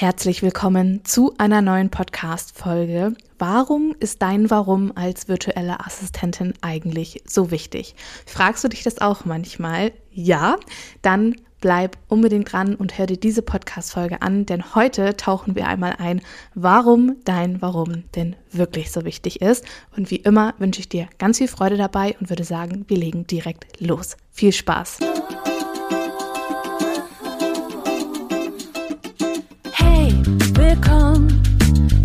Herzlich willkommen zu einer neuen Podcast-Folge. Warum ist dein Warum als virtuelle Assistentin eigentlich so wichtig? Fragst du dich das auch manchmal? Ja? Dann bleib unbedingt dran und hör dir diese Podcast-Folge an, denn heute tauchen wir einmal ein, warum dein Warum denn wirklich so wichtig ist. Und wie immer wünsche ich dir ganz viel Freude dabei und würde sagen, wir legen direkt los. Viel Spaß!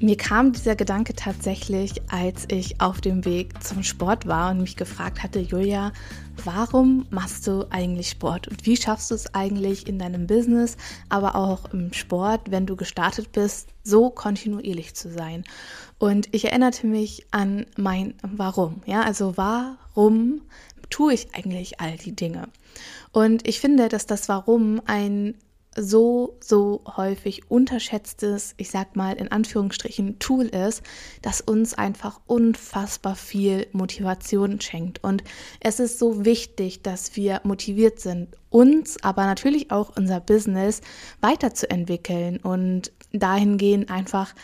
Mir kam dieser Gedanke tatsächlich, als ich auf dem Weg zum Sport war und mich gefragt hatte, Julia, warum machst du eigentlich Sport und wie schaffst du es eigentlich in deinem Business, aber auch im Sport, wenn du gestartet bist, so kontinuierlich zu sein? Und ich erinnerte mich an mein Warum. Ja, also warum tue ich eigentlich all die Dinge? Und ich finde, dass das Warum ein so, so häufig unterschätztes, ich sag mal in Anführungsstrichen, Tool ist, das uns einfach unfassbar viel Motivation schenkt. Und es ist so wichtig, dass wir motiviert sind, uns, aber natürlich auch unser Business weiterzuentwickeln und dahingehend einfach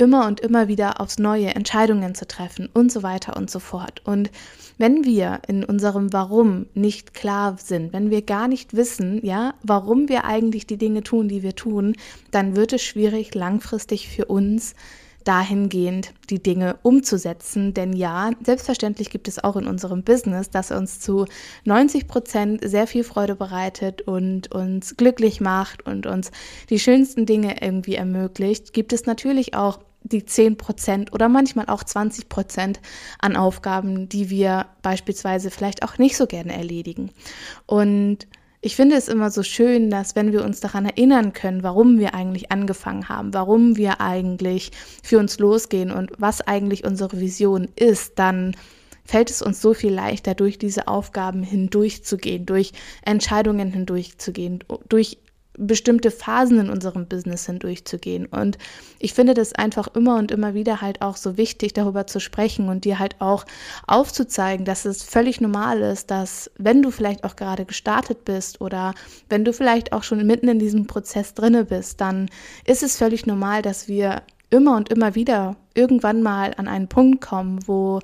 immer und immer wieder aufs Neue Entscheidungen zu treffen und so weiter und so fort. Und wenn wir in unserem Warum nicht klar sind, wenn wir gar nicht wissen, ja, warum wir eigentlich die Dinge tun, die wir tun, dann wird es schwierig langfristig für uns dahingehend die Dinge umzusetzen. Denn ja, selbstverständlich gibt es auch in unserem Business, das uns zu 90 Prozent sehr viel Freude bereitet und uns glücklich macht und uns die schönsten Dinge irgendwie ermöglicht, gibt es natürlich auch die 10 Prozent oder manchmal auch 20 Prozent an Aufgaben, die wir beispielsweise vielleicht auch nicht so gerne erledigen. Und ich finde es immer so schön, dass wenn wir uns daran erinnern können, warum wir eigentlich angefangen haben, warum wir eigentlich für uns losgehen und was eigentlich unsere Vision ist, dann fällt es uns so viel leichter, durch diese Aufgaben hindurchzugehen, durch Entscheidungen hindurchzugehen, durch bestimmte Phasen in unserem Business hindurchzugehen. Und ich finde das einfach immer und immer wieder halt auch so wichtig, darüber zu sprechen und dir halt auch aufzuzeigen, dass es völlig normal ist, dass wenn du vielleicht auch gerade gestartet bist oder wenn du vielleicht auch schon mitten in diesem Prozess drinne bist, dann ist es völlig normal, dass wir immer und immer wieder irgendwann mal an einen Punkt kommen, wo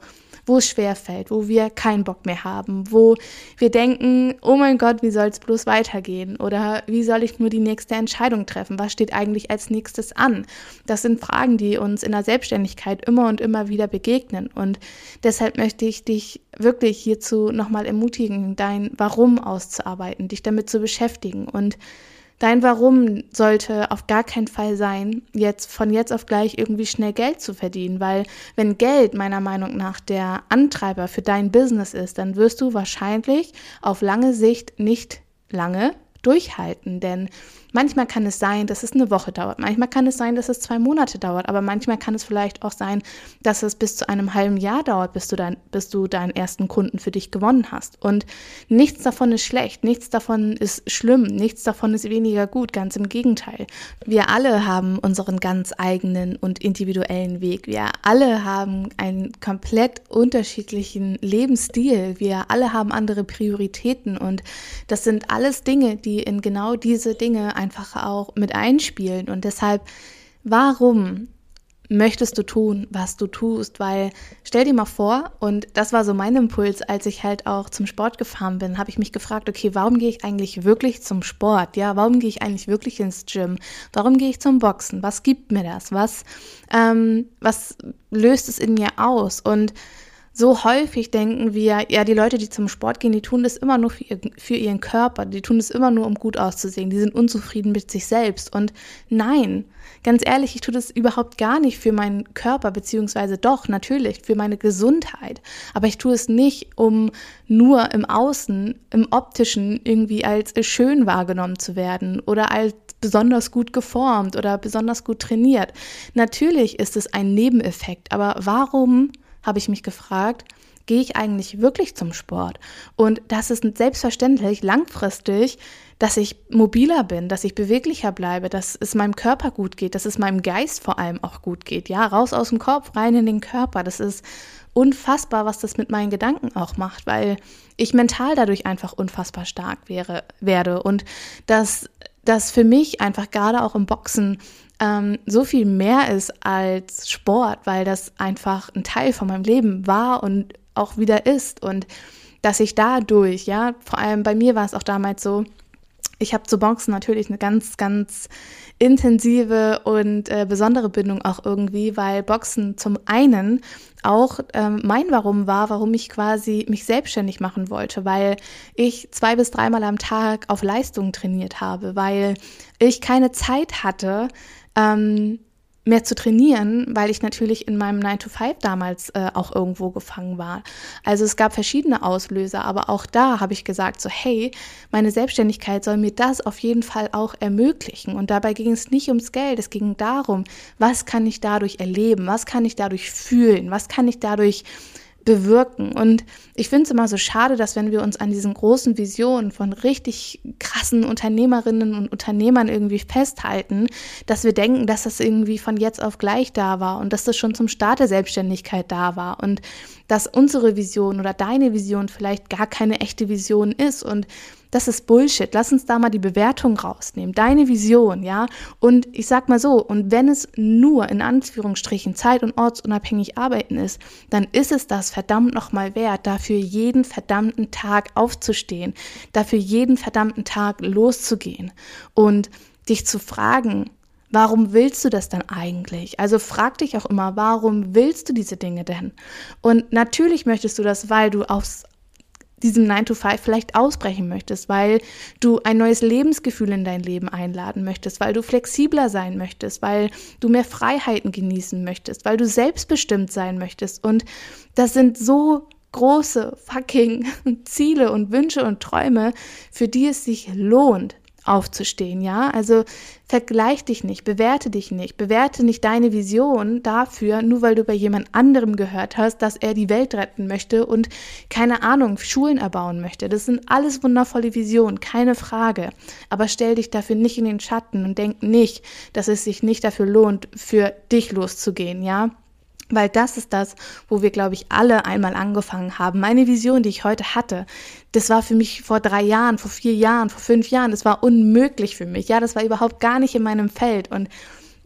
wo es schwer fällt, wo wir keinen Bock mehr haben, wo wir denken, oh mein Gott, wie soll es bloß weitergehen? Oder wie soll ich nur die nächste Entscheidung treffen? Was steht eigentlich als nächstes an? Das sind Fragen, die uns in der Selbstständigkeit immer und immer wieder begegnen. Und deshalb möchte ich dich wirklich hierzu nochmal ermutigen, dein Warum auszuarbeiten, dich damit zu beschäftigen und Dein Warum sollte auf gar keinen Fall sein, jetzt von jetzt auf gleich irgendwie schnell Geld zu verdienen, weil wenn Geld meiner Meinung nach der Antreiber für dein Business ist, dann wirst du wahrscheinlich auf lange Sicht nicht lange durchhalten, denn manchmal kann es sein, dass es eine Woche dauert, manchmal kann es sein, dass es zwei Monate dauert, aber manchmal kann es vielleicht auch sein, dass es bis zu einem halben Jahr dauert, bis du, dein, bis du deinen ersten Kunden für dich gewonnen hast. Und nichts davon ist schlecht, nichts davon ist schlimm, nichts davon ist weniger gut, ganz im Gegenteil. Wir alle haben unseren ganz eigenen und individuellen Weg. Wir alle haben einen komplett unterschiedlichen Lebensstil. Wir alle haben andere Prioritäten und das sind alles Dinge, die in genau diese Dinge einfach auch mit einspielen. Und deshalb, warum möchtest du tun, was du tust? Weil stell dir mal vor, und das war so mein Impuls, als ich halt auch zum Sport gefahren bin, habe ich mich gefragt, okay, warum gehe ich eigentlich wirklich zum Sport? Ja, warum gehe ich eigentlich wirklich ins Gym? Warum gehe ich zum Boxen? Was gibt mir das? Was, ähm, was löst es in mir aus? Und so häufig denken wir, ja, die Leute, die zum Sport gehen, die tun das immer nur für, ihr, für ihren Körper, die tun das immer nur, um gut auszusehen, die sind unzufrieden mit sich selbst. Und nein, ganz ehrlich, ich tue das überhaupt gar nicht für meinen Körper, beziehungsweise doch, natürlich, für meine Gesundheit. Aber ich tue es nicht, um nur im Außen, im optischen irgendwie als schön wahrgenommen zu werden oder als besonders gut geformt oder besonders gut trainiert. Natürlich ist es ein Nebeneffekt, aber warum habe ich mich gefragt, gehe ich eigentlich wirklich zum Sport? Und das ist selbstverständlich langfristig, dass ich mobiler bin, dass ich beweglicher bleibe, dass es meinem Körper gut geht, dass es meinem Geist vor allem auch gut geht. Ja, raus aus dem Kopf, rein in den Körper. Das ist unfassbar, was das mit meinen Gedanken auch macht, weil ich mental dadurch einfach unfassbar stark wäre, werde und dass das für mich einfach gerade auch im Boxen ähm, so viel mehr ist als Sport, weil das einfach ein Teil von meinem Leben war und auch wieder ist und dass ich dadurch, ja, vor allem bei mir war es auch damals so, ich habe zu Boxen natürlich eine ganz, ganz intensive und äh, besondere Bindung auch irgendwie, weil Boxen zum einen auch ähm, mein Warum war, warum ich quasi mich selbstständig machen wollte, weil ich zwei bis dreimal am Tag auf Leistung trainiert habe, weil ich keine Zeit hatte, ähm, mehr zu trainieren, weil ich natürlich in meinem 9 to 5 damals äh, auch irgendwo gefangen war. Also es gab verschiedene Auslöser, aber auch da habe ich gesagt, so hey, meine Selbstständigkeit soll mir das auf jeden Fall auch ermöglichen. Und dabei ging es nicht ums Geld, es ging darum, was kann ich dadurch erleben, was kann ich dadurch fühlen, was kann ich dadurch bewirken. Und ich finde es immer so schade, dass wenn wir uns an diesen großen Visionen von richtig krassen Unternehmerinnen und Unternehmern irgendwie festhalten, dass wir denken, dass das irgendwie von jetzt auf gleich da war und dass das schon zum Start der Selbstständigkeit da war und dass unsere Vision oder deine Vision vielleicht gar keine echte Vision ist und das ist Bullshit. Lass uns da mal die Bewertung rausnehmen. Deine Vision, ja. Und ich sag mal so, und wenn es nur in Anführungsstrichen zeit- und ortsunabhängig arbeiten ist, dann ist es das verdammt nochmal wert, dafür jeden verdammten Tag aufzustehen, dafür jeden verdammten Tag loszugehen und dich zu fragen, Warum willst du das dann eigentlich? Also frag dich auch immer, warum willst du diese Dinge denn? Und natürlich möchtest du das, weil du aufs diesem 9 to 5 vielleicht ausbrechen möchtest, weil du ein neues Lebensgefühl in dein Leben einladen möchtest, weil du flexibler sein möchtest, weil du mehr Freiheiten genießen möchtest, weil du selbstbestimmt sein möchtest. Und das sind so große fucking Ziele und Wünsche und Träume, für die es sich lohnt, aufzustehen, ja? Also vergleich dich nicht, bewerte dich nicht, bewerte nicht deine Vision dafür, nur weil du bei jemand anderem gehört hast, dass er die Welt retten möchte und keine Ahnung, Schulen erbauen möchte. Das sind alles wundervolle Visionen, keine Frage. Aber stell dich dafür nicht in den Schatten und denk nicht, dass es sich nicht dafür lohnt, für dich loszugehen, ja? Weil das ist das, wo wir, glaube ich, alle einmal angefangen haben. Meine Vision, die ich heute hatte, das war für mich vor drei Jahren, vor vier Jahren, vor fünf Jahren, das war unmöglich für mich. Ja, das war überhaupt gar nicht in meinem Feld. Und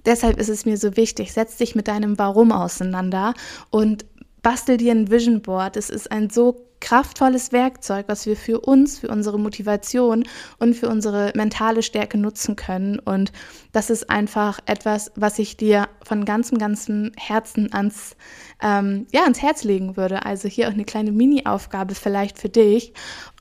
deshalb ist es mir so wichtig, setz dich mit deinem Warum auseinander und bastel dir ein Vision Board. Es ist ein so kraftvolles Werkzeug, was wir für uns, für unsere Motivation und für unsere mentale Stärke nutzen können. Und das ist einfach etwas, was ich dir von ganzem, ganzem Herzen ans, ähm, ja, ans Herz legen würde. Also hier auch eine kleine Mini-Aufgabe vielleicht für dich.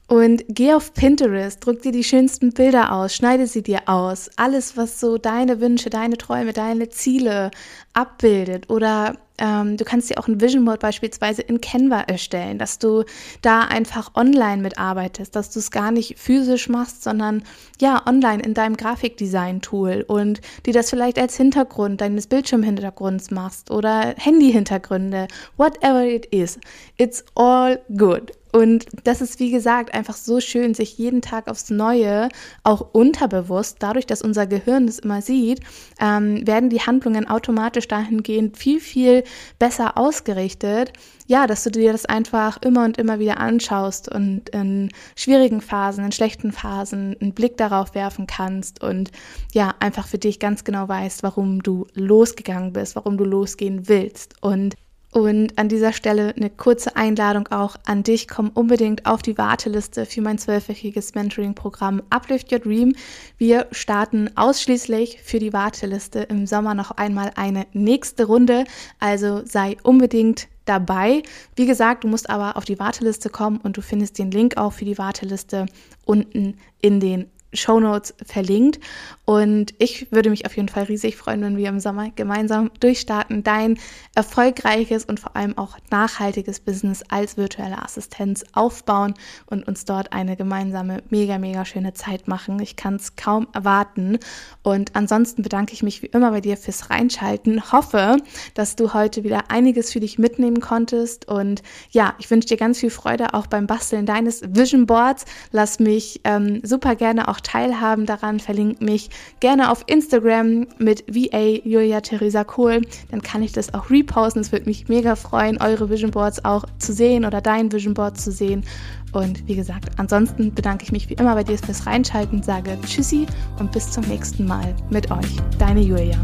Und geh auf Pinterest, druck dir die schönsten Bilder aus, schneide sie dir aus. Alles, was so deine Wünsche, deine Träume, deine Ziele abbildet. Oder ähm, du kannst dir auch ein Vision Board beispielsweise in Canva erstellen, dass du da einfach online mitarbeitest, dass du es gar nicht physisch machst, sondern ja, online in deinem Grafikdesign-Tool und dir das vielleicht als Hintergrund deines Bildschirmhintergrunds machst oder Handy-Hintergründe, whatever it is. It's all good. Und das ist, wie gesagt, einfach so schön, sich jeden Tag aufs Neue, auch unterbewusst, dadurch, dass unser Gehirn das immer sieht, ähm, werden die Handlungen automatisch dahingehend viel, viel besser ausgerichtet. Ja, dass du dir das einfach immer und immer wieder anschaust und in schwierigen Phasen, in schlechten Phasen einen Blick darauf werfen kannst und ja, einfach für dich ganz genau weißt, warum du losgegangen bist, warum du losgehen willst. Und und an dieser Stelle eine kurze Einladung auch an dich. Komm unbedingt auf die Warteliste für mein zwölfwöchiges Mentoring-Programm Uplift Your Dream. Wir starten ausschließlich für die Warteliste im Sommer noch einmal eine nächste Runde. Also sei unbedingt dabei. Wie gesagt, du musst aber auf die Warteliste kommen und du findest den Link auch für die Warteliste unten in den Show Notes verlinkt. Und ich würde mich auf jeden Fall riesig freuen, wenn wir im Sommer gemeinsam durchstarten, dein erfolgreiches und vor allem auch nachhaltiges Business als virtuelle Assistenz aufbauen und uns dort eine gemeinsame, mega, mega schöne Zeit machen. Ich kann es kaum erwarten. Und ansonsten bedanke ich mich wie immer bei dir fürs Reinschalten. Hoffe, dass du heute wieder einiges für dich mitnehmen konntest. Und ja, ich wünsche dir ganz viel Freude auch beim Basteln deines Vision Boards. Lass mich ähm, super gerne auch teilhaben daran. Verlink mich gerne auf Instagram mit VA Julia Theresa Kohl. Dann kann ich das auch reposten. Es würde mich mega freuen, eure Vision Boards auch zu sehen oder dein Vision Board zu sehen. Und wie gesagt, ansonsten bedanke ich mich wie immer bei dir fürs Reinschalten, sage Tschüssi und bis zum nächsten Mal mit euch. Deine Julia.